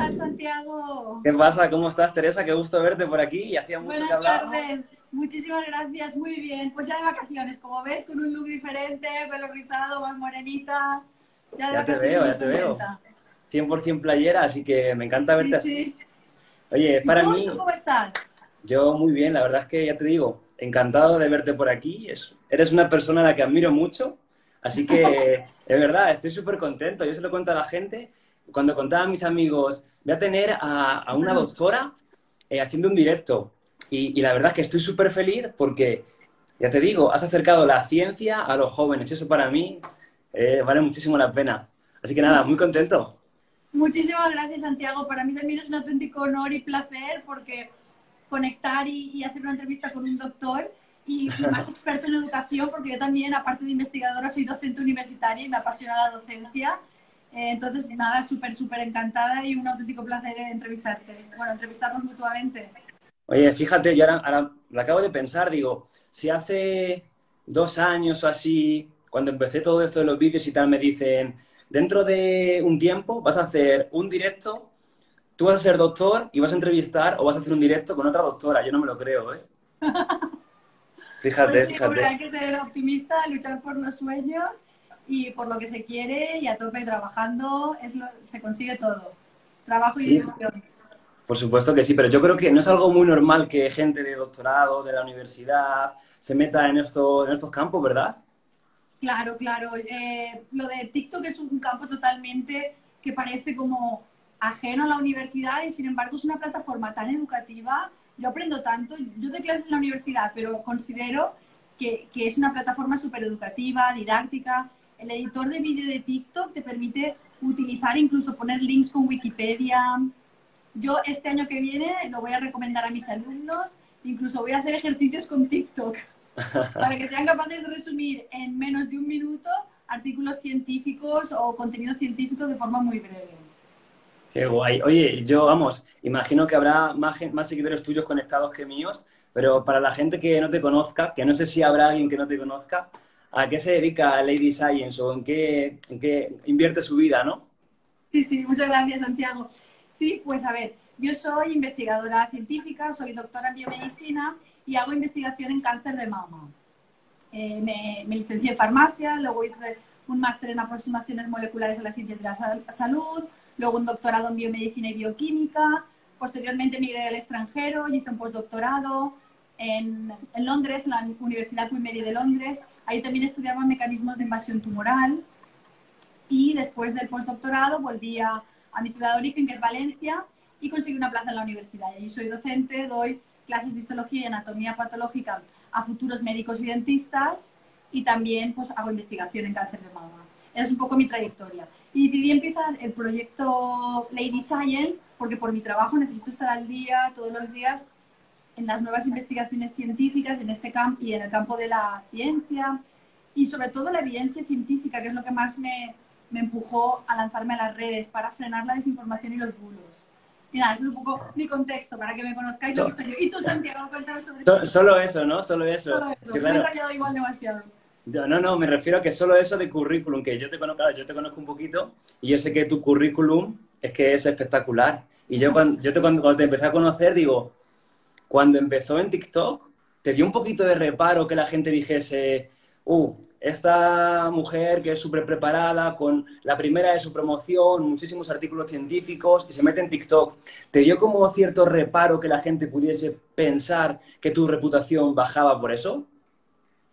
tal, Santiago? ¿Qué pasa? ¿Cómo estás, Teresa? Qué gusto verte por aquí. Hacía mucho Buenas que tardes. Muchísimas gracias, muy bien. Pues ya de vacaciones, como ves, con un look diferente, pelo rizado, más morenita. Ya, de Ya te veo, ya te veo. contenta. 100% playera, así que me encanta verte Sí, así. sí. Oye, es ¿Y para tú? mí, ¿Tú cómo estás? yo muy bien, la verdad es que ya te digo, encantado de verte por aquí. Es- eres una persona a la que admiro mucho, así que es verdad, estoy súper contento. Yo se lo cuento a la gente. Cuando contaba a mis amigos, voy a tener a, a una doctora eh, haciendo un directo. Y, y la verdad es que estoy súper feliz porque, ya te digo, has acercado la ciencia a los jóvenes. Eso para mí eh, vale muchísimo la pena. Así que nada, muy contento. Muchísimas gracias, Santiago. Para mí también es un auténtico honor y placer porque conectar y, y hacer una entrevista con un doctor y, y más experto en educación, porque yo también, aparte de investigadora, soy docente universitaria y me apasiona la docencia. Eh, entonces, nada, súper, súper encantada y un auténtico placer entrevistarte. Bueno, entrevistarnos mutuamente. Oye, fíjate, yo ahora, ahora lo acabo de pensar, digo, si hace dos años o así, cuando empecé todo esto de los vídeos y tal, me dicen, dentro de un tiempo vas a hacer un directo, tú vas a ser doctor y vas a entrevistar o vas a hacer un directo con otra doctora. Yo no me lo creo, ¿eh? Fíjate, Pues hombre, hay fíjate. que ser optimista, luchar por los sueños y por lo que se quiere y a tope trabajando es lo- se consigue todo. Trabajo y Sí. Por supuesto que sí, pero yo creo que no es algo muy normal que gente de doctorado, de la universidad, se meta en, esto, en estos campos, ¿verdad? Claro, claro. Eh, lo de TikTok es un campo totalmente que parece como ajeno a la universidad y sin embargo es una plataforma tan educativa. Yo aprendo tanto, yo doy clases en la universidad, pero considero que, que es una plataforma súper educativa, didáctica. El editor de vídeo de TikTok te permite utilizar, incluso poner links con Wikipedia. Yo este año que viene lo voy a recomendar a mis alumnos, incluso voy a hacer ejercicios con TikTok para que sean capaces de resumir en menos de un minuto artículos científicos o contenido científico de forma muy breve. Qué guay. Oye, yo, vamos, imagino que habrá más, más seguidores tuyos conectados que míos, pero para la gente que no te conozca, que no sé si habrá alguien que no te conozca, ¿a qué se dedica Lady Science o en qué, en qué invierte su vida, no? Sí, sí, muchas gracias, Santiago. Sí, pues a ver, yo soy investigadora científica, soy doctora en biomedicina y hago investigación en cáncer de mama. Eh, me, me licencié en farmacia, luego hice un máster en aproximaciones moleculares a las ciencias de la sal- salud, luego un doctorado en biomedicina y bioquímica, posteriormente migré al extranjero y hice un postdoctorado en, en Londres, en la Universidad Queen Mary de Londres. Ahí también estudiaba mecanismos de invasión tumoral y después del postdoctorado volví a, a mi ciudad de origen, que es Valencia, y conseguí una plaza en la universidad. Y allí soy docente, doy clases de histología y anatomía patológica a futuros médicos y dentistas y también pues hago investigación en cáncer de mama. Esa es un poco mi trayectoria. Y decidí empezar el proyecto Lady Science porque por mi trabajo necesito estar al día todos los días en las nuevas investigaciones científicas en este campo y en el campo de la ciencia y sobre todo la evidencia científica, que es lo que más me, me empujó a lanzarme a las redes para frenar la desinformación y los bulos. Y nada, es un poco mi contexto para que me conozcáis lo que soy yo. Y tú, Santiago, cuéntanos sobre So- solo eso, ¿no? Solo eso. Solo eso. Que Me he claro, enrollado igual demasiado. yo- no, no, me refiero a que solo eso de currículum, que yo te conozco, claro, yo te conozco un poquito y yo sé que tu currículum es que es espectacular. Y yo cuando, yo te, cuando, cuando te empecé a conocer, digo, cuando empezó en TikTok, ¿te dio un poquito de reparo que la gente dijese, uh, esta mujer que es súper preparada, con la primera de su promoción, muchísimos artículos científicos, y se mete en TikTok? ¿Te dio como cierto reparo que la gente pudiese pensar que tu reputación bajaba por eso?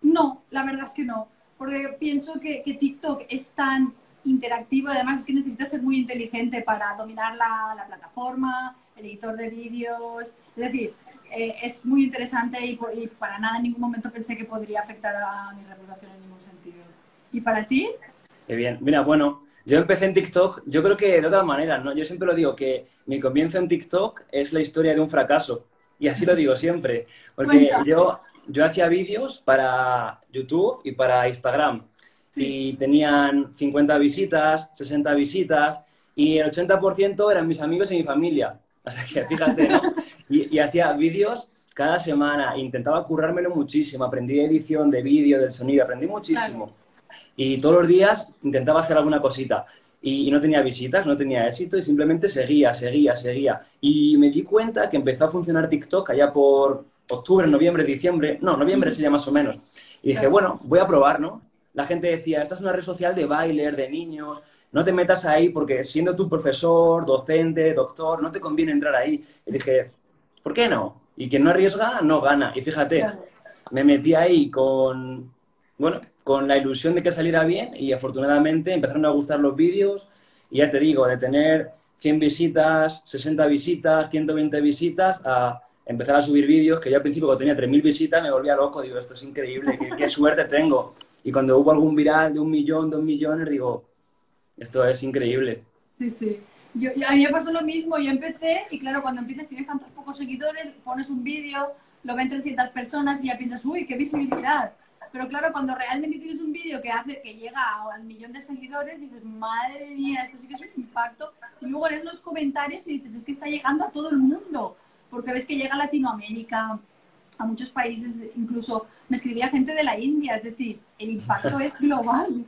No, la verdad es que no. Porque pienso que, TikTok es tan interactivo, además es que necesitas ser muy inteligente para dominar la, la plataforma, el editor de vídeos. Es decir, eh, es muy interesante y, por- y para nada en ningún momento pensé que podría afectar a mi reputación en ningún sentido. ¿Y para ti? Qué bien. Mira, bueno, yo empecé en TikTok, yo creo que de otra manera, ¿no? Yo siempre lo digo que mi comienzo en TikTok es la historia de un fracaso. Y así lo digo siempre. Porque yo, yo hacía vídeos para YouTube y para Instagram. Y tenían 50 visitas, 60 visitas, y el 80% eran mis amigos y mi familia. O sea que fíjate, ¿no? Y, y hacía vídeos cada semana, intentaba currármelo muchísimo, aprendí edición de vídeo, del sonido, aprendí muchísimo. Y todos los días intentaba hacer alguna cosita. y, no tenía visitas, no tenía éxito y simplemente seguía, seguía, seguía. Y me di cuenta que empezó a funcionar TikTok allá por octubre, noviembre, diciembre, no, noviembre sería más o menos. Y dije, bueno, voy a probar, ¿no? La gente decía, esta es una red social de bailer, de niños, no te metas ahí porque siendo tu profesor, docente, doctor, no te conviene entrar ahí. Y dije, ¿por qué no? Y quien no arriesga, no gana. Y fíjate, me metí ahí con, bueno, con la ilusión de que saliera bien y afortunadamente empezaron a gustar los vídeos y ya te digo, de tener 100 visitas, 60 visitas, 120 visitas, a empezar a subir vídeos que yo al principio cuando tenía 3.000 visitas me volvía loco, digo, esto es increíble, qué, suerte tengo. Y cuando hubo algún viral de un millón, dos millones, digo, esto es increíble. Sí, sí. Yo, a mí me pasó lo mismo, yo empecé y claro, cuando empiezas tienes tantos pocos seguidores, pones un vídeo, lo ven 300 personas y ya piensas, uy, qué visibilidad. Pero claro, cuando realmente tienes un vídeo que hace que llega al millón de seguidores, dices, madre mía, esto sí que es un impacto. Y luego lees los comentarios y dices, es que está llegando a todo el mundo. Porque ves que llega a Latinoamérica, a muchos países, incluso me escribía gente de la India, es decir, el impacto es global.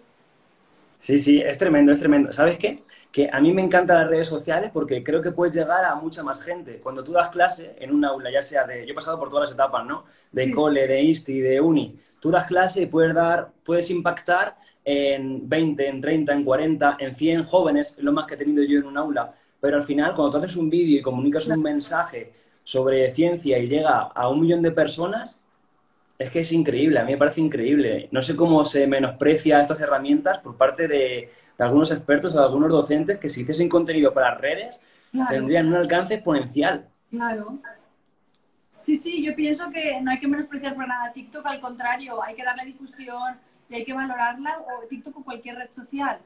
Sí, sí, es tremendo, es tremendo. ¿Sabes qué? Que a mí me encantan las redes sociales porque creo que puedes llegar a mucha más gente. Cuando tú das clase en un aula, ya sea de... Yo he pasado por todas las etapas, ¿no? De cole, de insti, de uni. Tú das clase y puedes dar, puedes impactar en 20, en 30, en 40, en 100 jóvenes, lo más que he tenido yo en un aula. Pero al final, cuando tú haces un vídeo y comunicas un mensaje sobre ciencia y llega a un millón de personas, es que es increíble, a mí me parece increíble. No sé cómo se menosprecia estas herramientas por parte de, algunos expertos o de algunos docentes que si hiciesen contenido para redes tendrían un alcance exponencial. Claro. Sí, sí, yo pienso que no hay que menospreciar para nada TikTok, al contrario, hay que darle difusión y hay que valorarla, o TikTok o cualquier red social,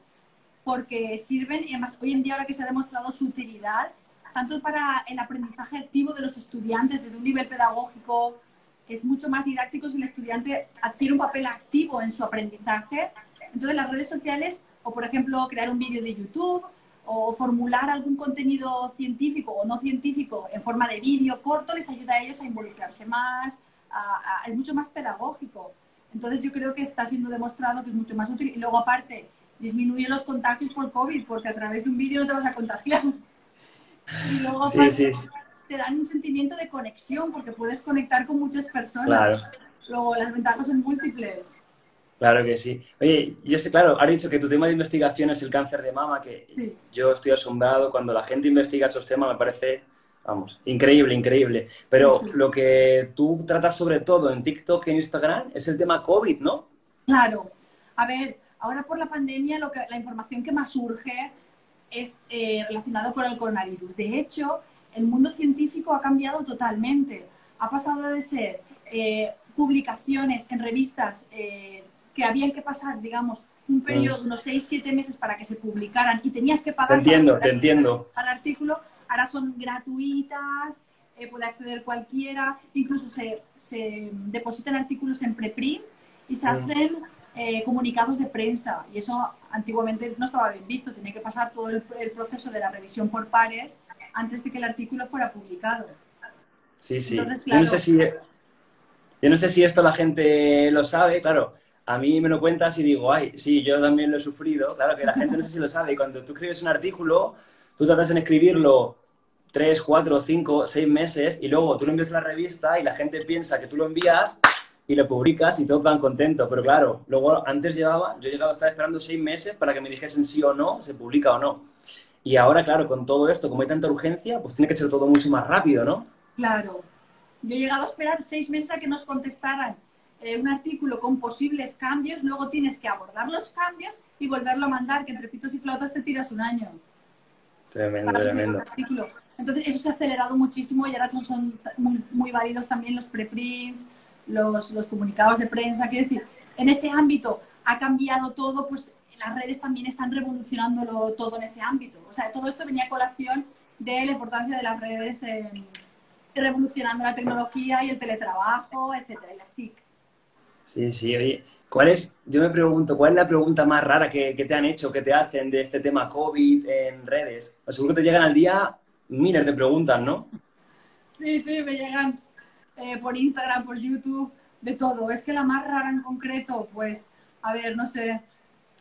porque sirven, y además hoy en día ahora que se ha demostrado su utilidad, tanto para el aprendizaje activo de los estudiantes desde un nivel pedagógico, es mucho más didáctico si el estudiante adquiere un papel activo en su aprendizaje. Entonces las redes sociales, o por ejemplo crear un vídeo de YouTube, o formular algún contenido científico o no científico en forma de vídeo corto, les ayuda a ellos a involucrarse más, es mucho más pedagógico. Entonces yo creo que está siendo demostrado que es mucho más útil. Y luego aparte, disminuye los contagios por COVID, porque a través de un vídeo no te vas a contagiar. Y luego aparte, sí, sí te dan un sentimiento de conexión porque puedes conectar con muchas personas. Claro. Luego, las ventajas son múltiples. Claro que sí. Oye, yo sé, claro, has dicho que tu tema de investigación es el cáncer de mama, que yo estoy asombrado cuando la gente investiga esos temas, me parece, vamos, increíble, increíble. Pero lo que tú tratas sobre todo en TikTok e Instagram es el tema COVID, ¿no? Claro. A ver, ahora por la pandemia lo que, la información que más surge es eh, relacionada con el coronavirus. De hecho, el mundo científico ha cambiado totalmente. Ha pasado de ser eh, publicaciones en revistas eh, que habían que pasar, digamos, un periodo, mm. unos seis, siete meses para que se publicaran y tenías que pagar te entiendo, te entiendo. al artículo, ahora son gratuitas, eh, puede acceder cualquiera, incluso se, se, depositan artículos en preprint y se mm. hacen comunicados de prensa. Y eso antiguamente no estaba bien visto, tenía que pasar todo el proceso de la revisión por pares antes de que el artículo fuera publicado. Sí, sí. yo, no sé si, yo no sé si esto la gente lo sabe, claro. A mí me lo cuentas y digo, ay, sí, yo también lo he sufrido. Claro que la gente no sé si lo sabe. Cuando tú escribes un artículo, tú tratas en escribirlo tres, cuatro, cinco, seis meses y luego tú lo envías a la revista y la gente piensa que tú lo envías y lo publicas y todos van contentos. Pero claro, luego antes llevaba, yo he llegado a estar esperando seis meses para que me dijesen sí o no, se publica o no. Y ahora, claro, con todo esto, como hay tanta urgencia, pues tiene que ser todo mucho más rápido, ¿no? Claro. Yo he llegado a esperar seis meses a que nos contestaran eh, un artículo con posibles cambios, luego tienes que abordar los cambios y volverlo a mandar, que entre pitos y flautas te tiras un año. Tremendo, tremendo. Entonces, eso se ha acelerado muchísimo y ahora son, muy, válidos también los preprints, los, los comunicados de prensa. Quiero decir, en ese ámbito ha cambiado todo, pues las redes también están revolucionándolo todo en ese ámbito. O sea, todo esto venía a colación de la importancia de las redes revolucionando la tecnología y el teletrabajo, etcétera, y las TIC. Sí, sí, oye, ¿cuál es, yo me pregunto, cuál es la pregunta más rara que, te han hecho, que te hacen de este tema COVID en redes? O seguro que te llegan al día miles de preguntas, ¿no? Sí, sí, me llegan eh, por Instagram, por YouTube, de todo. Es que la más rara en concreto, pues, a ver, no sé,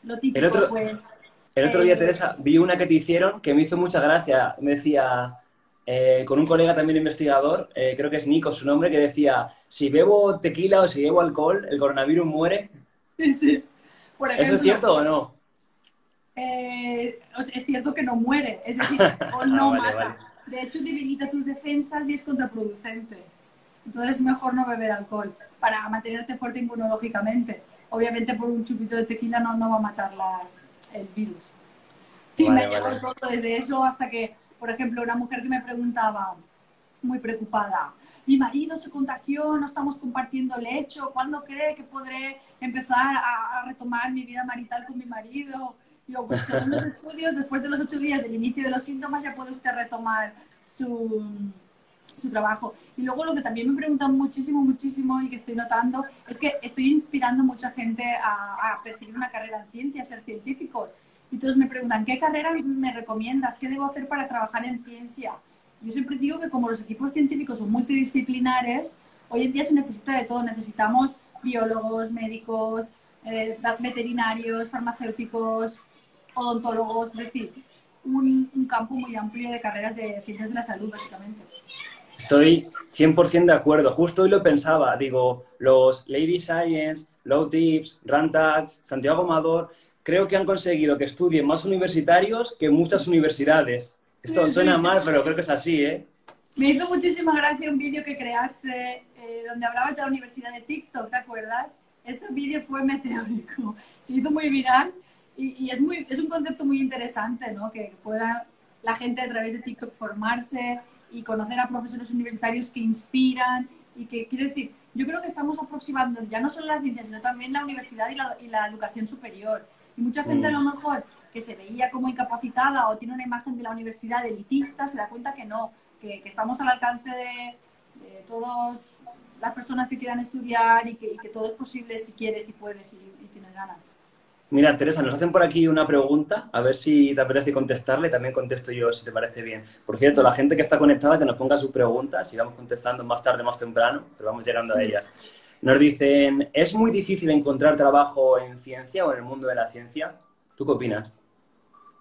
lo típico, pues, El otro día, Eh, Teresa, vi una que te hicieron que me hizo mucha gracia. Me decía, eh, con un colega también investigador, eh, creo que es Nico su nombre, que decía, si bebo tequila o si bebo alcohol, el coronavirus muere. Sí, sí. Por ¿Eso es cierto o no? eh, es cierto que no muere, es decir, o no Ah, vale, mata. vale. De hecho, debilita tus defensas y es contraproducente. Entonces, es mejor no beber alcohol para mantenerte fuerte inmunológicamente. Obviamente, por un chupito de tequila no, no va a matar las, el virus. Sí, Vale, me llegó vale. todo desde eso hasta que, por ejemplo, una mujer que me preguntaba, muy preocupada, mi marido se contagió, no estamos compartiendo lecho, ¿cuándo cree que podré empezar a, a retomar mi vida marital con mi marido? Yo, pues según los estudios, después de los ocho días del inicio de los síntomas ya puede usted retomar su, su trabajo. Y luego lo que también me preguntan muchísimo, muchísimo y que estoy notando es que estoy inspirando mucha gente a, a perseguir una carrera en ciencia, ser científicos. Y todos me preguntan, ¿qué carrera me recomiendas? ¿Qué debo hacer para trabajar en ciencia? Yo siempre digo que como los equipos científicos son multidisciplinares, hoy en día se necesita de todo. Necesitamos biólogos, médicos, eh, veterinarios, farmacéuticos, odontólogos, es decir, un, un campo muy amplio de carreras de ciencias de la salud, básicamente. Estoy 100% de acuerdo. Justo hoy lo pensaba. Digo, los Lady Science, Low Tips, Rantax, Santiago Amador, creo que han conseguido que estudien más universitarios que muchas universidades. Esto suena mal, pero creo que es así, ¿eh? Me hizo muchísima gracia un vídeo que creaste eh, donde hablabas de la Universidad de TikTok, ¿te acuerdas? Ese vídeo fue meteórico, se hizo muy viral y, y es, muy, es un concepto muy interesante, ¿no? Que pueda la gente a través de TikTok formarse y conocer a profesores universitarios que inspiran y que, quiero decir, yo creo que estamos aproximando ya no solo la ciencia, sino también la universidad y la, y la educación superior. Y mucha gente a lo mejor que se veía como incapacitada o tiene una imagen de la universidad elitista, se da cuenta que no, que, que estamos al alcance de, de todas las personas que quieran estudiar y que, y que todo es posible si quieres, si puedes y, y tienes ganas. Mira, Teresa, nos hacen por aquí una pregunta, a ver si te apetece contestarle, también contesto yo si te parece bien. Por cierto, la gente que está conectada, que nos ponga sus preguntas y vamos contestando más tarde, más temprano, pero vamos llegando a ellas. Nos dicen, ¿es muy difícil encontrar trabajo en ciencia o en el mundo de la ciencia? ¿Tú qué opinas?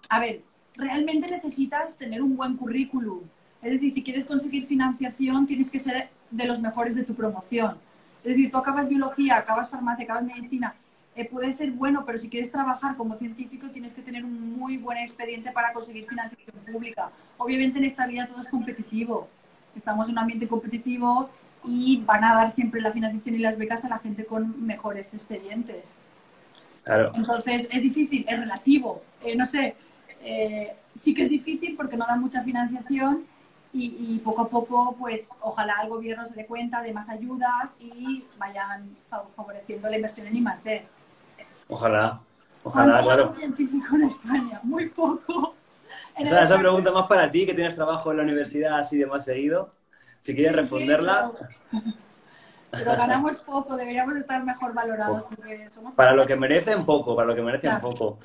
A ver, realmente necesitas tener un buen currículum. Es decir, si quieres conseguir financiación, tienes que ser de los mejores de tu promoción. Es decir, tú acabas biología, acabas farmacia, acabas medicina, eh, puede ser bueno, pero si quieres trabajar como científico tienes que tener un muy buen expediente para conseguir financiación pública. Obviamente en esta vida todo es competitivo. Estamos en un ambiente competitivo y van a dar siempre la financiación y las becas a la gente con mejores expedientes. Claro. Entonces, es difícil, es relativo. Eh, no sé, eh, sí que es difícil porque no dan mucha financiación y, y poco a poco, pues ojalá el gobierno se dé cuenta de más ayudas y vayan fa- favoreciendo la inversión en I+.D. Ojalá, ojalá, ¿Cuánto claro. científico en España? Muy poco. En Esa, pregunta más para ti, que tienes trabajo en la universidad así de más seguido. Si quieres Sí, sí, responderla, pero, ganamos poco, deberíamos estar mejor valorados porque somos para lo que merecen poco, para lo que merecen Claro. poco.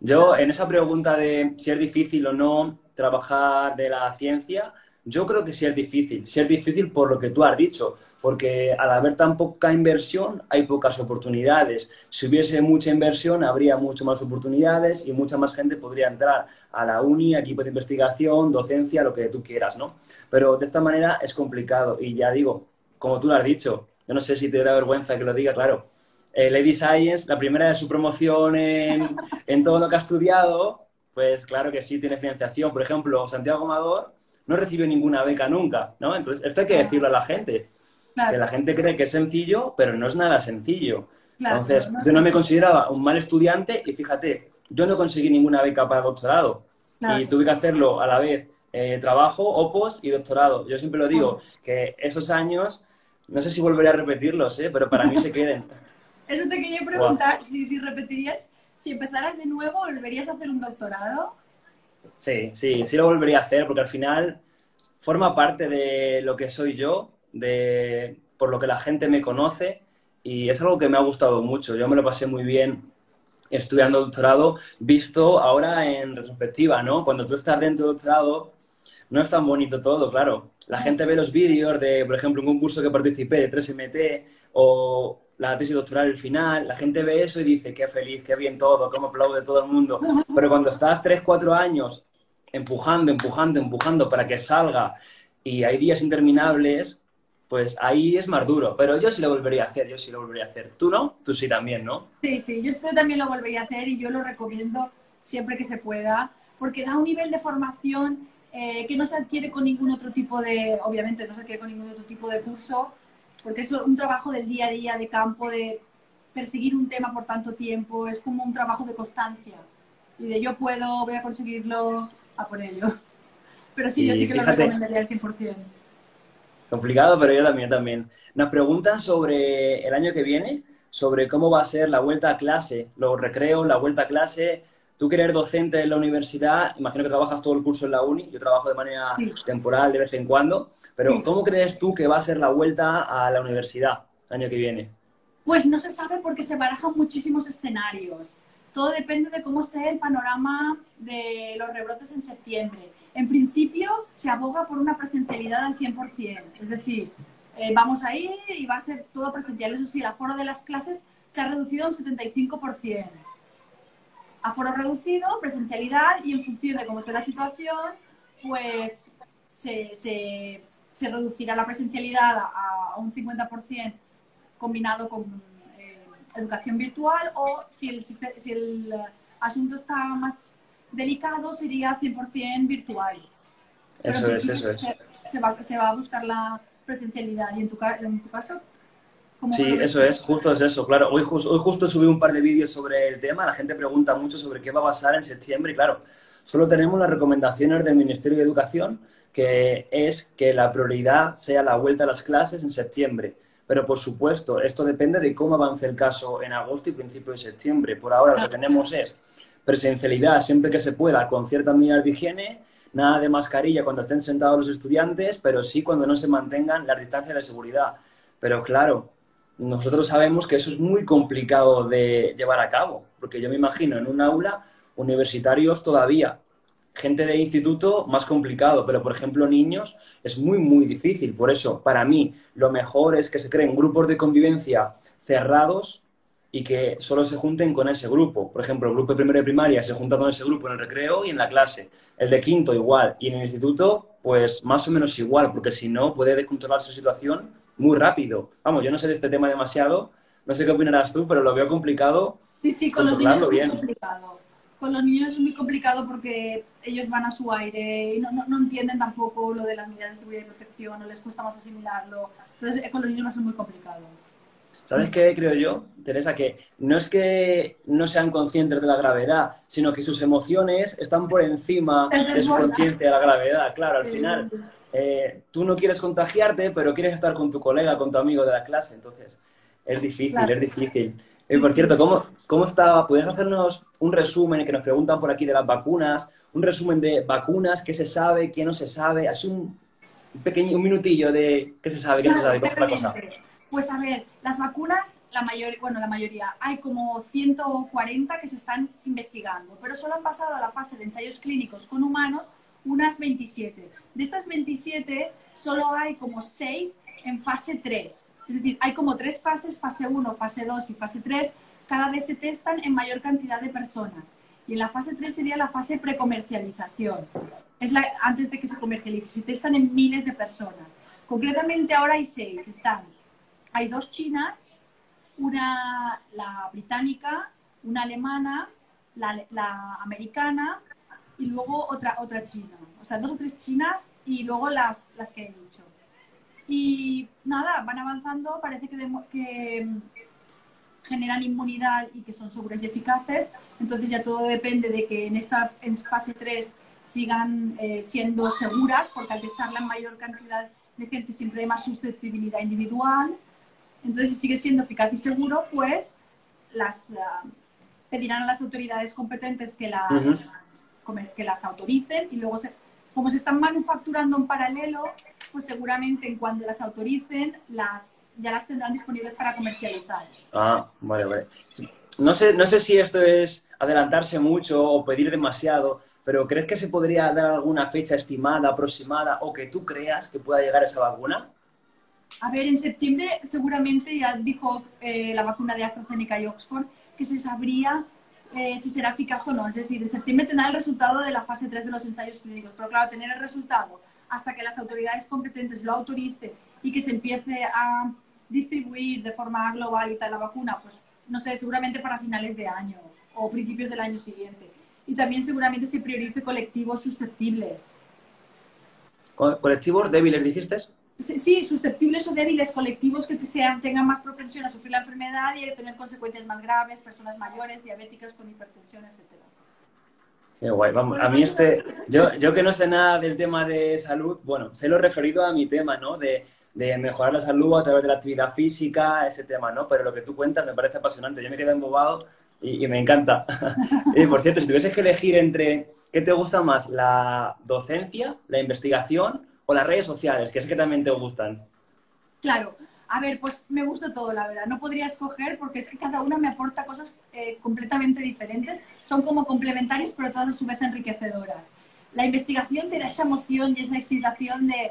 Yo, en esa pregunta de si es difícil o no trabajar de la ciencia, yo creo que sí es difícil. Sí es difícil por lo que tú has dicho, porque al haber tan poca inversión hay pocas oportunidades. Si hubiese mucha inversión, habría mucho más oportunidades y mucha más gente podría entrar a la uni, a equipo de investigación, docencia, lo que tú quieras, ¿no? Pero de esta manera es complicado y ya digo, como tú lo has dicho, yo no sé si te da vergüenza que lo diga, claro. Eh, Lady Science, la primera de su promoción en, en todo lo que ha estudiado, pues claro que sí tiene financiación. Por ejemplo, Santiago Amador no recibió ninguna beca nunca, ¿no? Entonces, esto hay que decirlo a la gente. Claro, Que la gente cree que es sencillo, pero no es nada sencillo. claro, Entonces, no yo no me consideraba un mal estudiante y fíjate, yo no conseguí ninguna beca para doctorado. claro. Y tuve que hacerlo a la vez eh, trabajo, opos y doctorado. Yo siempre lo digo, que esos años, no sé si volveré a repetirlos, ¿eh? pero para mí se queden. Eso te quería preguntar, si, si repetirías, si empezaras de nuevo, ¿volverías a hacer un doctorado? Sí, sí, sí lo volvería a hacer porque al final forma parte de lo que soy yo, de por lo que la gente me conoce y es algo que me ha gustado mucho. Yo me lo pasé muy bien estudiando doctorado, visto ahora en retrospectiva, ¿no? Cuando tú estás dentro del doctorado, no es tan bonito todo, claro. La gente ve los vídeos de, por ejemplo, un concurso que participé de 3MT o la tesis doctoral al final, la gente ve eso y dice, qué feliz, qué bien todo, cómo aplaude todo el mundo. Pero cuando estás 3, 4 años empujando, empujando, empujando para que salga y hay días interminables, pues ahí es más duro. Pero yo sí lo volvería a hacer, yo sí lo volvería a hacer. ¿Tú no? Tú sí también, ¿no? Sí, sí, yo también lo volvería a hacer y yo lo recomiendo siempre que se pueda, porque da un nivel de formación eh, que no se adquiere con ningún otro tipo de, obviamente no se adquiere con ningún otro tipo de curso, porque es un trabajo del día a día, de campo, de perseguir un tema por tanto tiempo, es como un trabajo de constancia y de yo puedo, voy a conseguirlo a por ello. Pero sí, yo sí que lo recomendaría al 100%. Complicado, pero yo también, también. Nos preguntan sobre el año que viene, sobre cómo va a ser la vuelta a clase, los recreos, la vuelta a clase, Tú que eres docente en la universidad, imagino que trabajas todo el curso en la uni, yo trabajo de manera temporal de vez en cuando, pero ¿cómo crees tú que va a ser la vuelta a la universidad el año que viene? Pues no se sabe porque se barajan muchísimos escenarios. Todo depende de cómo esté el panorama de los rebrotes en septiembre. En principio, se aboga por una presencialidad al 100%, es decir, eh, vamos a ir y va a ser todo presencial. Eso sí, el aforo de las clases se ha reducido un 75% aforo reducido, presencialidad y en función de cómo esté la situación, pues se, reducirá la presencialidad a, un 50% combinado con eh, educación virtual o si el, si el asunto está más delicado sería 100% virtual. eso es, eso es. Se, va, se va a buscar la presencialidad y en tu, en tu caso Sí, eso es, justo es eso, claro. Hoy, hoy justo subí un par de vídeos sobre el tema, la gente pregunta mucho sobre qué va a pasar en septiembre y claro, solo tenemos las recomendaciones del Ministerio de Educación, que es que la prioridad sea la vuelta a las clases en septiembre. Pero por supuesto, esto depende de cómo avance el caso en agosto y principio de septiembre. Por ahora lo que tenemos es presencialidad siempre que se pueda, con ciertas medidas de higiene, nada de mascarilla cuando estén sentados los estudiantes, pero sí cuando no se mantengan las distancias de seguridad. Pero claro, nosotros sabemos que eso es muy complicado de llevar a cabo, porque yo me imagino en un aula universitarios todavía, gente de instituto más complicado, pero por ejemplo niños es muy, muy difícil. Por eso, para mí, lo mejor es que se creen grupos de convivencia cerrados y que solo se junten con ese grupo. Por ejemplo, el grupo de primero de primaria se junta con ese grupo en el recreo y en la clase. El de quinto igual. Y en el instituto, pues más o menos igual, porque si no puede descontrolarse la situación muy rápido. Vamos, yo no sé de este tema demasiado, no sé qué opinarás tú, pero lo veo complicado. Sí, sí, con los niños es muy complicado. Con los niños es muy complicado porque ellos van a su aire y no, no, entienden tampoco lo de las medidas de seguridad y protección, no les cuesta más asimilarlo. Entonces, eh, con los niños va a ser muy complicado. ¿Sabes qué creo yo, Teresa? Que no es que no sean conscientes de la gravedad, sino que sus emociones están por encima de su conciencia de la gravedad. Claro, al final eh, tú no quieres contagiarte, pero quieres estar con tu colega, con tu amigo de la clase. Entonces, es difícil, es difícil. Eh, por cierto, ¿cómo, ¿cómo está? ¿Puedes hacernos un resumen que nos preguntan por aquí de las vacunas? Un resumen de vacunas, qué se sabe, qué no se sabe. Así un pequeño, un minutillo de qué se sabe, qué no se sabe, cómo es la cosa. Pues a ver, las vacunas, la mayor, bueno, la mayoría, hay como 140 que se están investigando, pero solo han pasado a la fase de ensayos clínicos con humanos unas 27. De estas 27, solo hay como 6 en fase 3. Es decir, hay como tres fases, fase 1, fase 2 y fase 3. Cada vez se testan en mayor cantidad de personas. Y en la fase 3 sería la fase precomercialización. Es la, antes de que se comercialice. Se testan en miles de personas. Concretamente ahora hay 6. Están, hay dos chinas, una la británica, una alemana, la, la americana y luego otra, otra china. O sea, dos o tres chinas y luego las, las que he dicho. Y nada, van avanzando, parece que, que mm, generan inmunidad y que son seguras y eficaces. Entonces ya todo depende de que en esta en fase 3 sigan eh, siendo seguras, porque al estar la mayor cantidad de gente siempre hay más susceptibilidad individual. Entonces, si sigue siendo eficaz y seguro, pues las ah, pedirán a las autoridades competentes que las que las autoricen y luego, como se están manufacturando en paralelo, pues seguramente en cuando las autoricen, las, ya las tendrán disponibles para comercializar. Ah, vale, vale. No sé, no sé si esto es adelantarse mucho o pedir demasiado, pero ¿crees que se podría dar alguna fecha estimada, aproximada, o que tú creas que pueda llegar esa vacuna? A ver, en septiembre seguramente ya dijo eh, la vacuna de AstraZeneca y Oxford que se sabría eh, si será eficaz o no. Es decir, en septiembre tendrá el resultado de la fase 3 de los ensayos clínicos. Pero claro, tener el resultado hasta que las autoridades competentes lo autoricen y que se empiece a distribuir de forma global y tal la vacuna, pues no sé, seguramente para finales de año o principios del año siguiente. Y también seguramente se priorice colectivos susceptibles. ¿Colectivos débiles dijiste? Sí, susceptibles o débiles colectivos que sean, tengan más propensión a sufrir la enfermedad y a tener consecuencias más graves, personas mayores, diabéticas con hipertensión, etcétera. Qué guay, vamos. A mí este, yo, yo que no sé nada del tema de salud, bueno, sé lo referido a mi tema, ¿no? De, de mejorar la salud a través de la actividad física, ese tema, ¿no? Pero lo que tú cuentas me parece apasionante. Yo me quedé embobado y, y me encanta. y por cierto, si tuvieses que elegir entre qué te gusta más, la docencia, la investigación o las redes sociales, que sé que también te gustan. Claro. A ver, pues me gusta todo, la verdad. No podría escoger porque es que cada una me aporta cosas eh, completamente diferentes. Son como complementarias, pero todas a su vez enriquecedoras. La investigación te da esa emoción y esa excitación de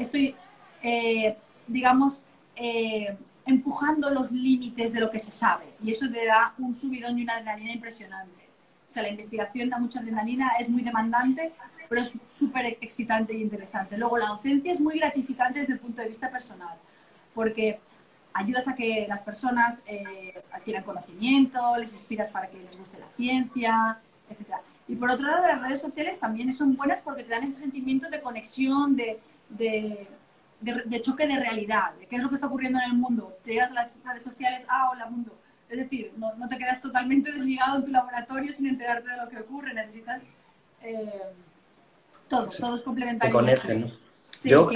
estoy, eh, digamos, eh, empujando los límites de lo que se sabe. Y eso te da un subidón y una adrenalina impresionante. O sea, la investigación da mucha adrenalina, es muy demandante, pero es súper excitante y interesante. Luego, la docencia es muy gratificante desde el punto de vista personal porque ayudas a que las personas eh, adquieran conocimiento, les inspiras para que les guste la ciencia, etc. Y por otro lado, las redes sociales también son buenas porque te dan ese sentimiento de conexión, de, de, de, choque de realidad, de qué es lo que está ocurriendo en el mundo. Te llegas a las redes sociales, ah, hola mundo. Es decir, no, no, te quedas totalmente desligado en tu laboratorio sin enterarte de lo que ocurre. Necesitas eh, todo, todo es complementario. Que conecten, ¿no? yo,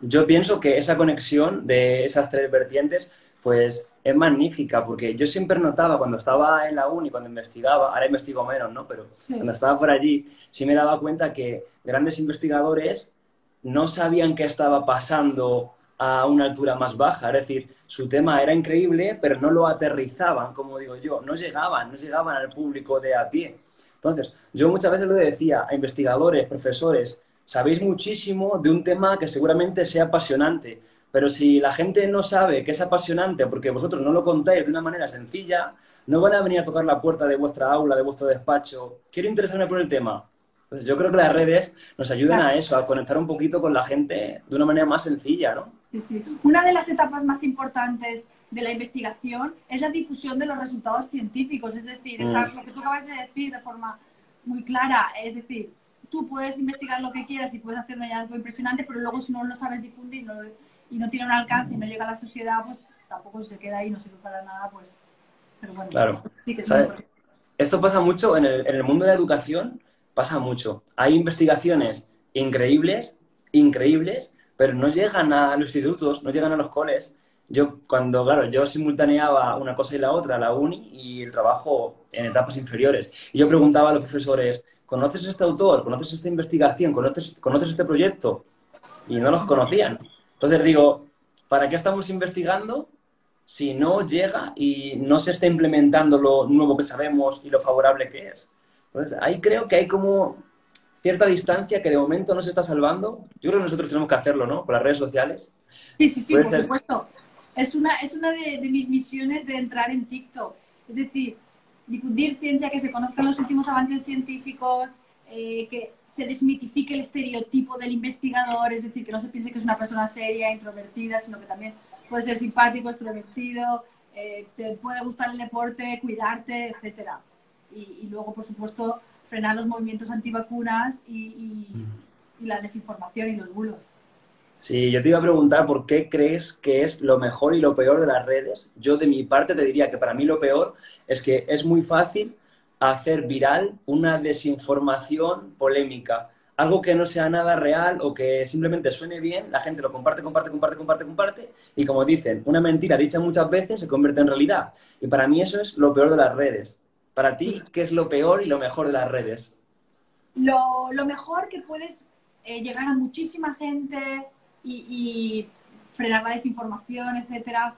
yo pienso que esa conexión de esas tres vertientes, pues es magnífica, porque yo siempre notaba cuando estaba en la uni, cuando investigaba, ahora investigo menos, ¿no? Pero cuando estaba por allí, sí me daba cuenta que grandes investigadores no sabían qué estaba pasando a una altura más baja. Es decir, su tema era increíble, pero no lo aterrizaban, como digo yo, no llegaban, no llegaban al público de a pie. Entonces, yo muchas veces lo decía a investigadores, profesores, sabéis muchísimo de un tema que seguramente sea apasionante, pero si la gente no sabe que es apasionante porque vosotros no lo contáis de una manera sencilla, no van a venir a tocar la puerta de vuestra aula, de vuestro despacho. Quiero interesarme por el tema. Entonces, yo creo que las redes nos ayudan a eso, a conectar un poquito con la gente de una manera más sencilla, ¿no? Sí, sí. Una de las etapas más importantes de la investigación es la difusión de los resultados científicos, es decir, mm. lo que tú acabas de decir de forma muy clara, es decir, tú puedes investigar lo que quieras y puedes hacer algo impresionante, pero luego si no lo sabes difundir y no tiene un alcance y no llega a la sociedad, pues tampoco se queda ahí, no sirve para nada, pues... Pero bueno, claro. sí que Esto pasa mucho en el, en el mundo de la educación, pasa mucho. Hay investigaciones increíbles, increíbles, pero no llegan a los institutos, no llegan a los coles. Yo, cuando, claro, yo simultaneaba una cosa y la otra, la uni y el trabajo en etapas inferiores. Y yo preguntaba a los profesores, ¿conoces este autor? ¿Conoces esta investigación? ¿Conoces, ¿Conoces este proyecto? Y no los conocían. Entonces digo, ¿para qué estamos investigando si no llega y no se está implementando lo nuevo que sabemos y lo favorable que es? Entonces ahí creo que hay como cierta distancia que de momento no se está salvando. Yo creo que nosotros tenemos que hacerlo, ¿no? Con las redes sociales. Sí, sí, sí, por supuesto. Es una, es una de, de mis misiones de entrar en TikTok. Es decir, difundir ciencia, que se conozcan los últimos avances científicos, eh, que se desmitifique el estereotipo del investigador, es decir, que no se piense que es una persona seria, introvertida, sino que también puede ser simpático, extrovertido, eh, te puede gustar el deporte, cuidarte, etcétera. Y, luego, por supuesto, frenar los movimientos antivacunas y, y la desinformación y los bulos. Sí, yo te iba a preguntar por qué crees que es lo mejor y lo peor de las redes. Yo de mi parte te diría que para mí lo peor es que es muy fácil hacer viral una desinformación polémica. Algo que no sea nada real o que simplemente suene bien, la gente lo comparte, comparte, comparte, comparte, comparte. Y como dicen, una mentira dicha muchas veces se convierte en realidad. Y para mí eso es lo peor de las redes. Para ti, ¿qué es lo peor y lo mejor de las redes? Lo, mejor que puedes eh, llegar a muchísima gente, y, frenar la desinformación, etcétera.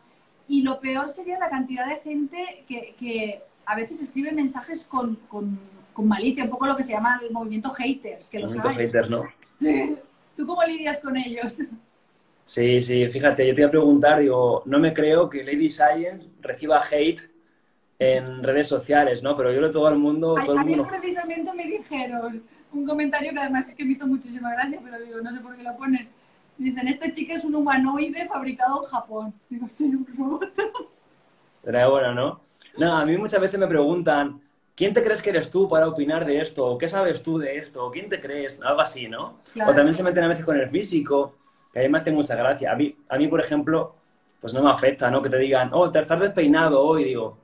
Y lo peor sería la cantidad de gente que, a veces escribe mensajes con, con, malicia, un poco lo que se llama el movimiento haters, que los movimiento haters, ¿no? ¿Tú cómo lidias con ellos? Sí, sí, fíjate, yo te iba a preguntar, digo, no me creo que Lady Science reciba hate en redes sociales, ¿no? Pero yo lo todo el mundo... A, todo el a mí mundo... precisamente me dijeron un comentario que además es que me hizo muchísima gracia, pero digo, no sé por qué lo ponen. Dicen, este chico es un humanoide fabricado en Japón. Digo, sí, un robot. Pero bueno, ¿no? No, a mí muchas veces me preguntan, ¿quién te crees que eres tú para opinar de esto? ¿O qué sabes tú de esto? ¿O quién te crees? Algo así, ¿no? Claro. O también se meten a veces con el físico, que a mí me hace mucha gracia. A mí, a mí, por ejemplo, pues no me afecta, ¿no? Que te digan, oh, te estás despeinado hoy, digo,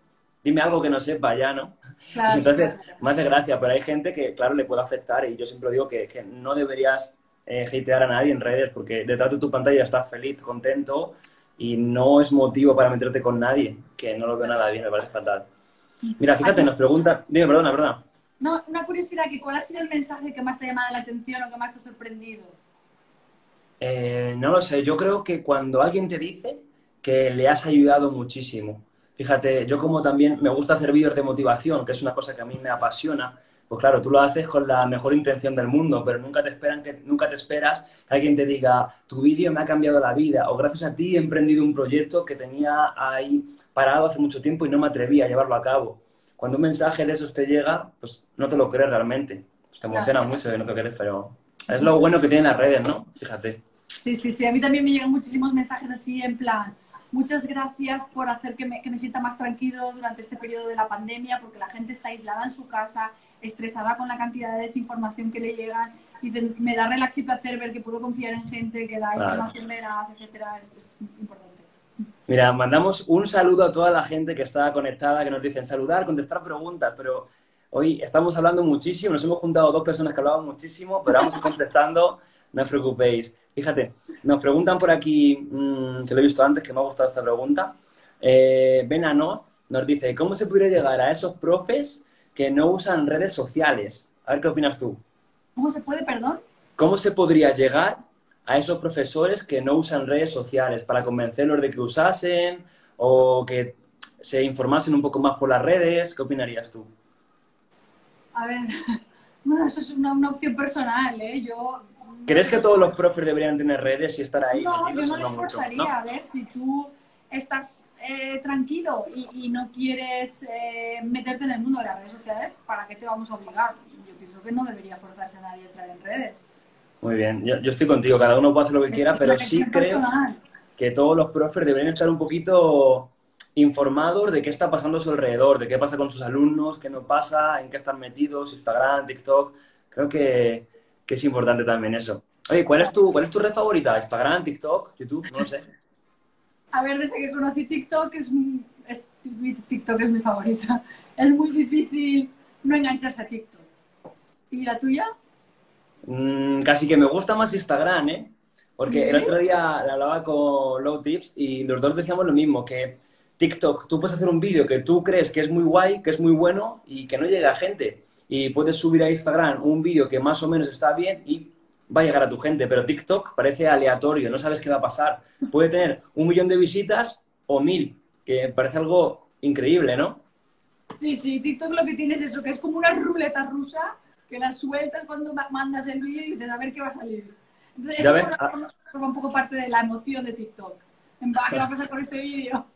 dime algo que no sepa ya, ¿no? Claro, Entonces, claro. me hace gracia, pero hay gente que, claro, le puede afectar y yo siempre digo que, que no deberías eh, hatear a nadie en redes porque detrás de tu pantalla estás feliz, contento y no es motivo para meterte con nadie, que no lo veo nada bien, me parece fatal. Mira, fíjate, nos pregunta... Dime, perdona, perdona. No, una curiosidad, que ¿cuál ha sido el mensaje que más te ha llamado la atención o que más te ha sorprendido? Eh, no lo sé, yo creo que cuando alguien te dice que le has ayudado muchísimo. Fíjate, yo como también me gusta hacer vídeos de motivación, que es una cosa que a mí me apasiona, pues claro, tú lo haces con la mejor intención del mundo, pero nunca te esperan que nunca te esperas que alguien te diga, tu vídeo me ha cambiado la vida o gracias a ti he emprendido un proyecto que tenía ahí parado hace mucho tiempo y no me atreví a llevarlo a cabo. Cuando un mensaje de esos te llega, pues no te lo crees realmente. Pues te emociona Claro. mucho que no te crees, pero es lo bueno que tienen las redes, ¿no? Fíjate. Sí, sí, sí. A mí también me llegan muchísimos mensajes así en plan, muchas gracias por hacer que me, que me sienta más tranquilo durante este periodo de la pandemia, porque la gente está aislada en su casa, estresada con la cantidad de desinformación que le llegan. Y de- me da relax y placer ver que puedo confiar en gente que da información veraz, etcétera. Es, es importante. Mira, mandamos un saludo a toda la gente que está conectada, que nos dicen saludar, contestar preguntas, pero hoy estamos hablando muchísimo, nos hemos juntado dos personas que hablaban muchísimo, pero vamos a ir contestando, no os preocupéis. Fíjate, nos preguntan por aquí, mm, que lo he visto antes, que me ha gustado esta pregunta. Eh, Benano nos dice, ¿cómo se podría llegar a esos profes que no usan redes sociales? A ver qué opinas tú. ¿Cómo se puede, perdón? ¿Cómo se podría llegar a esos profesores que no usan redes sociales para convencerlos de que usasen o que se informasen un poco más por las redes? ¿Qué opinarías tú? A ver, bueno, eso es una, una opción personal, ¿eh? Yo... ¿Crees que todos los profes deberían tener redes y estar ahí? No, metidos yo no les forzaría. ¿No? A ver, si tú estás eh, tranquilo y, y no quieres eh, meterte en el mundo de las redes sociales, ¿para qué te vamos a obligar? Yo pienso que no debería forzarse a nadie a entrar en redes. Muy bien, yo, yo estoy contigo, cada uno puede hacer lo que quiera, Es pero sí creo personal. que todos los profes deberían estar un poquito informados de qué está pasando a su alrededor, de qué pasa con sus alumnos, qué no pasa, en qué están metidos, Instagram, TikTok. Creo que, que es importante también eso. Oye, ¿cuál es tu, cuál es tu red favorita? ¿Instagram, TikTok, YouTube? No lo sé. A ver, desde que conocí TikTok, es, es- TikTok es mi favorita. Es muy difícil no engancharse a TikTok. ¿Y la tuya? Mm, casi que me gusta más Instagram, ¿eh? Porque ¿Sí? el otro día le hablaba con Low Tips y los dos decíamos lo mismo, que TikTok, tú puedes hacer un vídeo que tú crees que es muy guay, que es muy bueno y que no llega a gente. Y puedes subir a Instagram un vídeo que más o menos está bien y va a llegar a tu gente. Pero TikTok parece aleatorio, no sabes qué va a pasar. Puede tener un millón de visitas o mil, que parece algo increíble, ¿no? Sí, sí, TikTok lo que tiene es eso, que es como una ruleta rusa que la sueltas cuando ma- mandas el vídeo y dices a ver qué va a salir. Entonces, Ya eso ah. forma- forma un poco parte de la emoción de TikTok. En plan, ¿Qué va a pasar con este vídeo?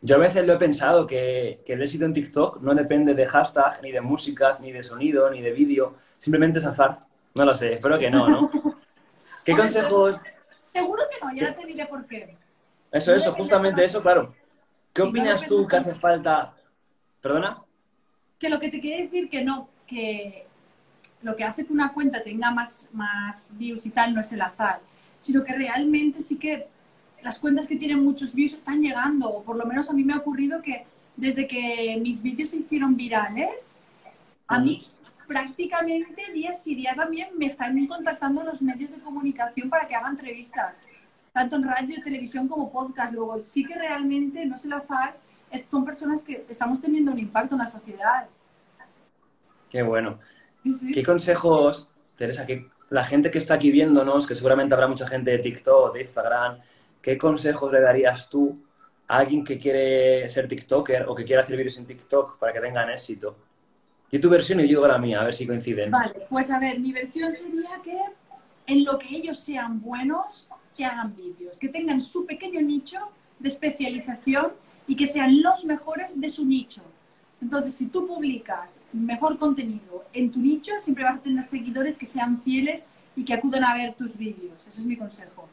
Yo a veces lo he pensado que, que el éxito en TikTok no depende de hashtag, ni de músicas, ni de sonido, ni de vídeo. Simplemente es azar. No lo sé, espero que no, ¿no? ¿Qué consejos? Seguro que no, y ahora te diré por qué. Eso, eso, justamente eso, claro. ¿Qué Sí, opinas tú que hace falta? ¿Perdona? Que lo que te quiere decir que no, que lo que hace que una cuenta tenga más, más views y tal no es el azar, sino que realmente sí que las cuentas que tienen muchos views están llegando, o por lo menos a mí me ha ocurrido que desde que mis vídeos se hicieron virales, a mí prácticamente día sí día también me están contactando los medios de comunicación para que haga entrevistas, tanto en radio, televisión como podcast. Luego sí que realmente no es el azar, son personas que estamos teniendo un impacto en la sociedad. Qué bueno. Sí, sí. ¿Qué consejos, Teresa, que la gente que está aquí viéndonos, que seguramente habrá mucha gente de TikTok, de Instagram, ¿qué consejos le darías tú a alguien que quiere ser TikToker o que quiere hacer vídeos en TikTok para que tengan éxito? Yo tu versión y yo digo la mía, a ver si coinciden. Vale, pues a ver, mi versión sería que en lo que ellos sean buenos, que hagan vídeos, que tengan su pequeño nicho de especialización y que sean los mejores de su nicho. Entonces, si tú publicas mejor contenido en tu nicho, siempre vas a tener seguidores que sean fieles y que acudan a ver tus vídeos. Ese es mi consejo.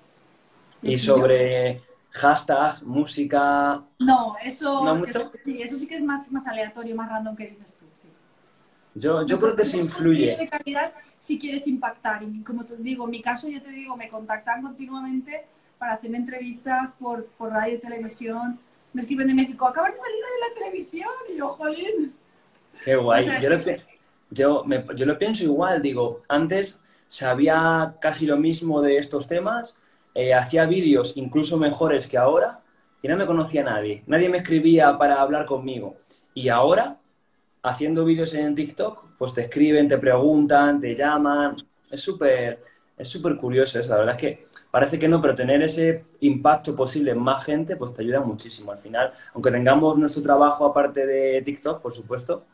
Y sobre hashtag, música... No, eso, sí, eso sí que es más, más aleatorio, más random que dices tú. Yo, yo creo que se influye. de calidad si quieres impactar. Y como te digo, en mi caso, ya te digo, me contactan continuamente para hacer entrevistas por, por radio y televisión. Me escriben de México, acabas de salir de la televisión. Y yo, jolín. Qué guay. yo, lo, yo, me, yo lo pienso igual, digo, antes sabía casi lo mismo de estos temas, eh, hacía vídeos incluso mejores que ahora y no me conocía nadie. Nadie me escribía para hablar conmigo. Y ahora haciendo vídeos en TikTok, pues te escriben, te preguntan, te llaman. Es súper es súper curioso eso. La verdad es que parece que no, pero tener ese impacto posible en más gente, pues te ayuda muchísimo. Al final, aunque tengamos nuestro trabajo aparte de TikTok, por supuesto,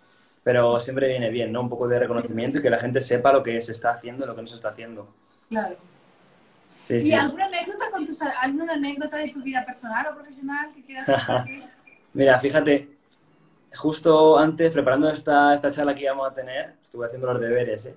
pero siempre viene bien, ¿no? Un poco de reconocimiento y que la gente sepa lo que se está haciendo y lo que no se está haciendo. Claro. ¿Y alguna anécdota con tus, alguna anécdota de tu vida personal o profesional que quieras compartir? Mira, fíjate, justo antes, preparando esta, esta charla que íbamos a tener, estuve haciendo los deberes, ¿eh?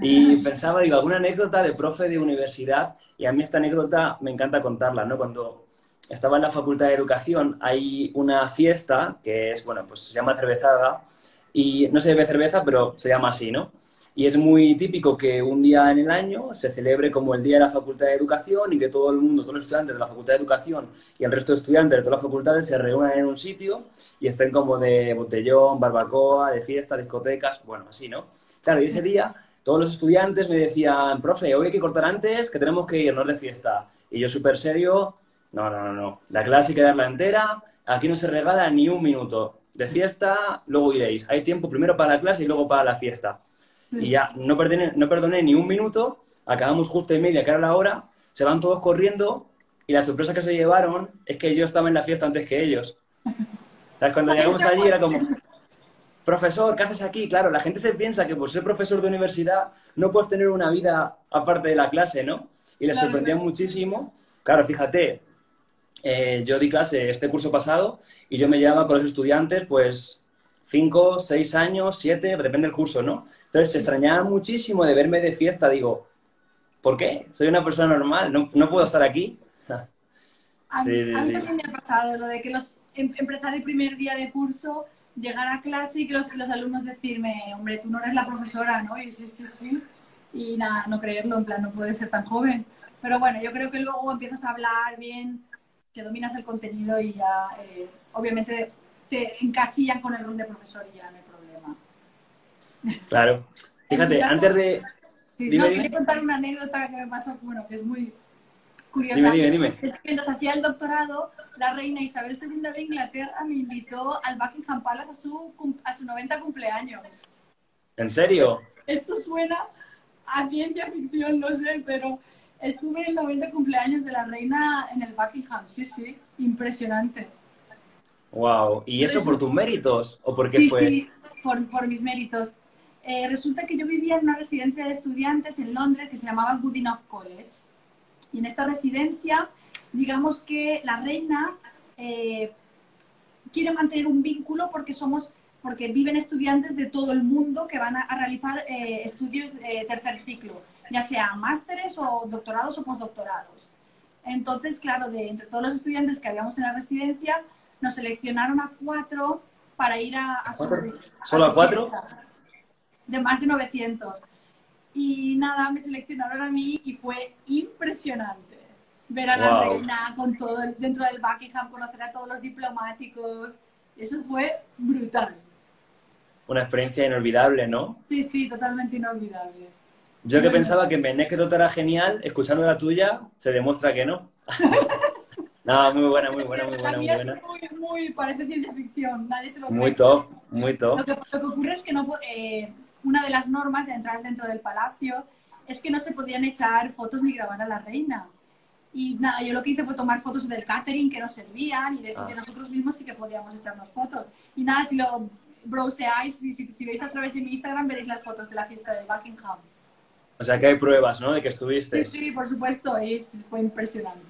Y pensaba, digo, alguna anécdota de profe de universidad, y a mí esta anécdota me encanta contarla, ¿no? Cuando estaba en la Facultad de Educación hay una fiesta que es, bueno, pues se llama cervezada, y no se bebe cerveza, pero se llama así, ¿no? Y es muy típico que un día en el año se celebre como el Día de la Facultad de Educación y que todo el mundo, todos los estudiantes de la Facultad de Educación y el resto de estudiantes de todas las facultades se reúnan en un sitio y estén como de botellón, barbacoa, de fiesta, discotecas, bueno, así, ¿no? Claro, y ese día todos los estudiantes me decían, profe, hoy hay que cortar antes, que tenemos que irnos de fiesta. Y yo súper serio, no, no, no, no, la clase hay que darla entera, aquí no se regala ni un minuto de fiesta, luego iréis. Hay tiempo primero para la clase y luego para la fiesta. Y ya no perdoné, no perdoné ni un minuto, acabamos justo y media, que era la hora, se van todos corriendo y la sorpresa que se llevaron es que yo estaba en la fiesta antes que ellos. Cuando llegamos allí era como, profesor, ¿qué haces aquí? Claro, la gente se piensa que por ser profesor de universidad no puedes tener una vida aparte de la clase, ¿no? Y les sorprendía muchísimo. Claro, fíjate, eh, yo di clase este curso pasado y yo me llevaba con los estudiantes, pues, cinco, seis años, siete, depende del curso, ¿no? Entonces se extrañaba muchísimo de verme de fiesta. Digo, ¿por qué? Soy una persona normal, no, no puedo estar aquí. a, mí, también me ha pasado lo de que los, em, empezar el primer día de curso, llegar a clase y que los, los alumnos decirme, hombre, tú no eres la profesora, ¿no? Y sí, sí, sí. Y nada, no creerlo, en plan, no puedes ser tan joven. Pero bueno, yo creo que luego empiezas a hablar bien, que dominas el contenido y ya, eh, obviamente, te encasillan con el rol de profesor y ya no. Claro. Fíjate, antes de... no, dime. contar una anécdota que me pasó, bueno, que es muy curiosa. Dime, dime, dime. Es que mientras hacía el doctorado, la reina Isabel II de Inglaterra me invitó al Buckingham Palace a su, a su 90 cumpleaños. ¿En serio? Esto suena a ciencia ficción, no sé, pero estuve en el 90 cumpleaños de la reina en el Buckingham. Sí, sí, impresionante. Wow, ¿y eso por tus méritos o por qué fue? Sí, por, por mis méritos. Eh, resulta que yo vivía en una residencia de estudiantes en Londres que se llamaba Good Enough College. Y en esta residencia, digamos que la reina eh, quiere mantener un vínculo porque somos porque viven estudiantes de todo el mundo que van a, realizar eh, estudios de tercer ciclo, ya sea másteres o doctorados o postdoctorados. Entonces, claro, de entre todos los estudiantes que habíamos en la residencia, nos seleccionaron a cuatro para ir a, a su, ¿Solo a, cuatro? De más de 900. Y nada, me seleccionaron a mí y fue impresionante ver a la reina con todo dentro del Buckingham, conocer a todos los diplomáticos. Eso fue brutal. Una experiencia inolvidable, ¿no? Sí, sí, totalmente inolvidable. Yo que pensaba que mi anécdota era genial, escuchando la tuya, se demuestra que no. No, muy buena, muy buena, muy buena, muy buena. Muy, muy, parece ciencia ficción, nadie se lo Muy top, muy top. Lo que, ocurre es que no, eh, una de las normas de entrar dentro del palacio es que no se podían echar fotos ni grabar a la reina. Y nada, yo lo que hice fue tomar fotos del catering que nos servían y de, ah. nosotros mismos sí que podíamos echarnos fotos. Y nada, si lo browseáis, si, si, veis a través de mi Instagram, veréis las fotos de la fiesta del Buckingham. O sea que hay pruebas, ¿no? De que estuviste. Sí, sí, por supuesto, es, fue impresionante.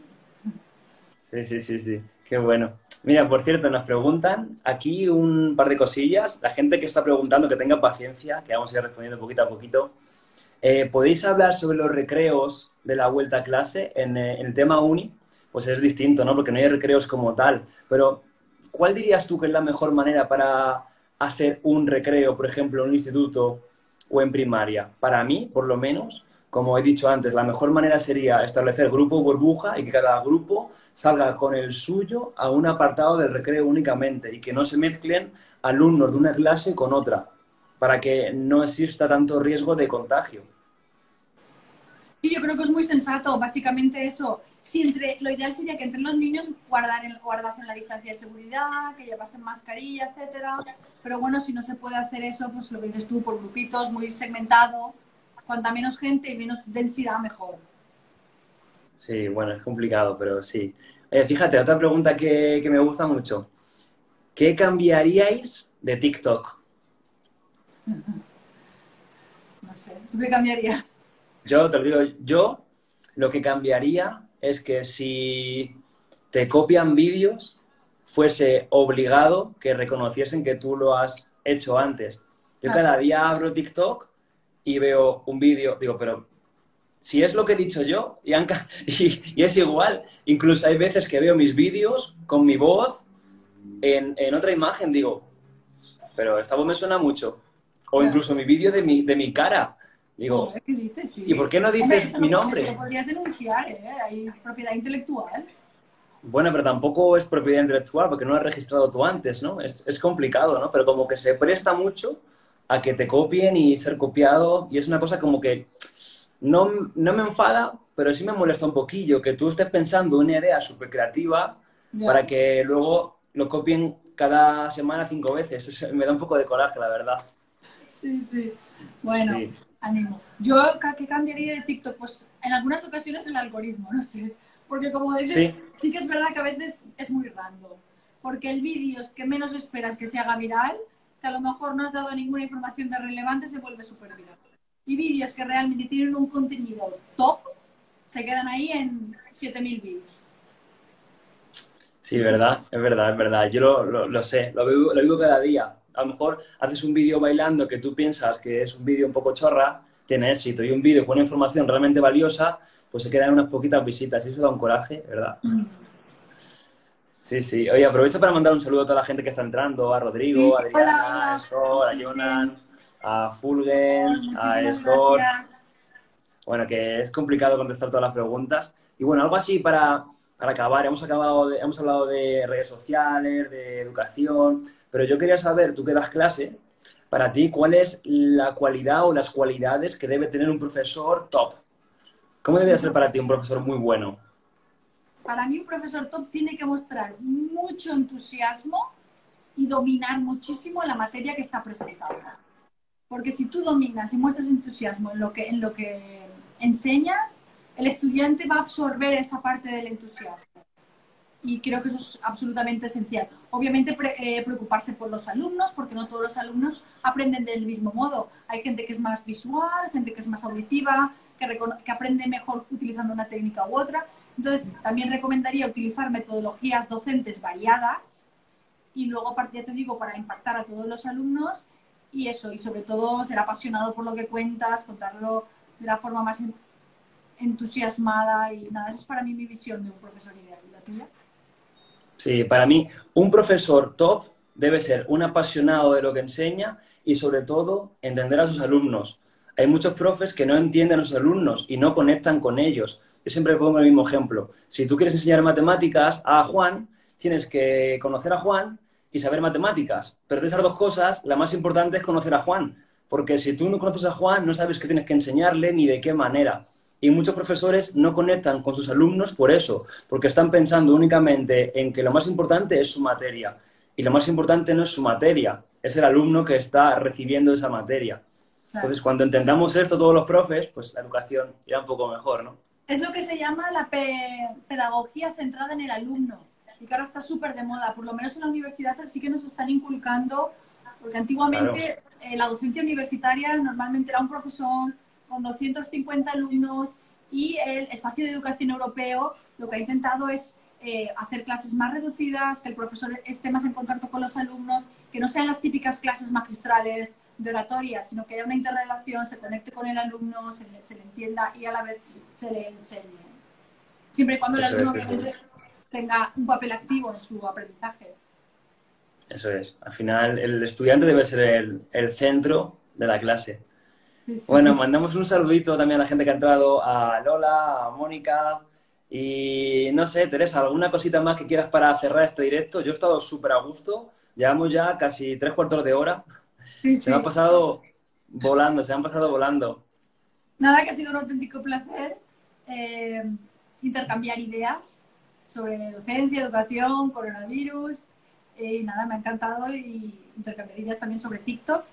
Sí, sí, sí, sí, qué bueno. Mira, por cierto, nos preguntan aquí un par de cosillas. La gente que está preguntando, que tenga paciencia, que vamos a ir respondiendo poquito a poquito. Eh, ¿Podéis hablar sobre los recreos de la vuelta a clase? En, eh, en, el tema uni, pues es distinto, ¿no? Porque no hay recreos como tal. Pero, ¿cuál dirías tú que es la mejor manera para hacer un recreo, por ejemplo, en un instituto o en primaria? Para mí, por lo menos, como he dicho antes, la mejor manera sería establecer grupo burbuja y que cada grupo salga con el suyo a un apartado del recreo únicamente y que no se mezclen alumnos de una clase con otra, para que no exista tanto riesgo de contagio. Sí, yo creo que es muy sensato. Básicamente eso. Si entre, lo ideal sería que entre los niños guardar en, guardasen la distancia de seguridad, que llevasen mascarilla, etcétera. Pero bueno, si no se puede hacer eso, pues lo que dices tú, por grupitos, muy segmentado. Cuanta menos gente y menos densidad, mejor. Sí, bueno, es complicado, pero sí. Eh, fíjate, otra pregunta que, que me gusta mucho. ¿Qué cambiaríais de TikTok? No sé, ¿tú qué cambiarías? Yo te lo digo, yo lo que cambiaría es que si te copian vídeos, fuese obligado que reconociesen que tú lo has hecho antes. Yo cada día abro TikTok y veo un vídeo, digo, pero si es lo que he dicho yo, y, y, es igual, incluso hay veces que veo mis vídeos con mi voz en, en otra imagen, digo, pero esta voz me suena mucho. O incluso mi vídeo de mi, de mi cara. Digo, ¿qué dices? Sí. ¿y por qué no dices mi nombre? Lo podrías denunciar, ¿eh? Hay propiedad intelectual. Bueno, pero tampoco es propiedad intelectual porque no lo has registrado tú antes, ¿no? Es, es, complicado, ¿no? Pero como que se presta mucho a que te copien y ser copiado y es una cosa como que no, no me enfada, pero sí me molesta un poquillo que tú estés pensando una idea súper creativa para que luego lo copien cada semana cinco veces. me da un poco de coraje, la verdad. Sí, sí. Bueno, ánimo. Yo, ¿qué cambiaría de TikTok? Pues en algunas ocasiones el algoritmo, no sé. Porque como dices, sí. que es verdad que a veces es muy random. Porque el vídeo es que menos esperas que se haga viral, que a lo mejor no has dado ninguna información de relevante, se vuelve súper viral. Y vídeos que realmente tienen un contenido top, se quedan ahí en 7.000 views. Sí, verdad, es verdad, es verdad. Yo lo, lo, sé, lo vivo, lo vivo cada día. A lo mejor haces un vídeo bailando que tú piensas que es un vídeo un poco chorra, tiene éxito, y un vídeo con una información realmente valiosa, pues se quedan unas poquitas visitas y eso da un coraje, ¿verdad? Mm. Sí, sí. Oye, aprovecho para mandar un saludo a toda la gente que está entrando, a Rodrigo, a Adriana, a Scott, a Jonas, a Fulgens, a Scott. Bueno, que es complicado contestar todas las preguntas. Y bueno, algo así para para acabar, hemos, acabado hemos hablado de redes sociales, de educación, pero yo quería saber, tú que das clase, para ti, ¿cuál es la cualidad o las cualidades que debe tener un profesor top? ¿Cómo debería ser para ti un profesor muy bueno? Para mí un profesor top tiene que mostrar mucho entusiasmo y dominar muchísimo la materia que está presentando. Porque si tú dominas y muestras entusiasmo en lo que, en lo que enseñas, el estudiante va a absorber esa parte del entusiasmo. Y creo que eso es absolutamente esencial. Obviamente eh, preocuparse por los alumnos, porque no todos los alumnos aprenden del mismo modo. Hay gente que es más visual, gente que es más auditiva, que, que aprende mejor utilizando una técnica u otra. Entonces, también recomendaría utilizar metodologías docentes variadas y luego, ya te digo, para impactar a todos los alumnos y eso, y sobre todo ser apasionado por lo que cuentas, contarlo de la forma más entusiasmada y nada, esa es para mí mi visión de un profesor ideal. ¿La tuya? Sí, para mí un profesor top debe ser un apasionado de lo que enseña y sobre todo entender a sus alumnos. Hay muchos profes que no entienden a sus alumnos y no conectan con ellos. Yo siempre pongo el mismo ejemplo. Si tú quieres enseñar matemáticas a Juan, tienes que conocer a Juan y saber matemáticas. Pero de esas dos cosas, la más importante es conocer a Juan. Porque si tú no conoces a Juan, no sabes qué tienes que enseñarle ni de qué manera. Y muchos profesores no conectan con sus alumnos por eso, porque están pensando únicamente en que lo más importante es su materia. Y lo más importante no es su materia, es el alumno que está recibiendo esa materia. Entonces, cuando entendamos esto todos los profes, pues la educación irá un poco mejor, ¿no? Es lo que se llama la pedagogía centrada en el alumno y que ahora está súper de moda. Por lo menos en la universidad sí que nos están inculcando, porque antiguamente eh, la docencia universitaria normalmente era un profesor con 250 alumnos y el espacio de educación europeo lo que ha intentado es eh, hacer clases más reducidas, que el profesor esté más en contacto con los alumnos, que no sean las típicas clases magistrales de oratoria, sino que haya una interrelación, se conecte con el alumno, se le, se le entienda y a la vez se le enseñe. Siempre y cuando el alumno es, tenga un papel activo en su aprendizaje. Eso es. Al final, el estudiante debe ser el, el centro de la clase. Sí, sí. Bueno, mandamos un saludito también a la gente que ha entrado, a Lola, a Mónica y no sé, Teresa, ¿alguna cosita más que quieras para cerrar este directo? Yo he estado súper a gusto, llevamos ya casi tres cuartos de hora, Sí, se me ha pasado volando, se me han pasado volando. Nada, que ha sido un auténtico placer eh, intercambiar ideas sobre docencia, educación, coronavirus. eh, y nada, me ha encantado y intercambiar ideas también sobre TikTok.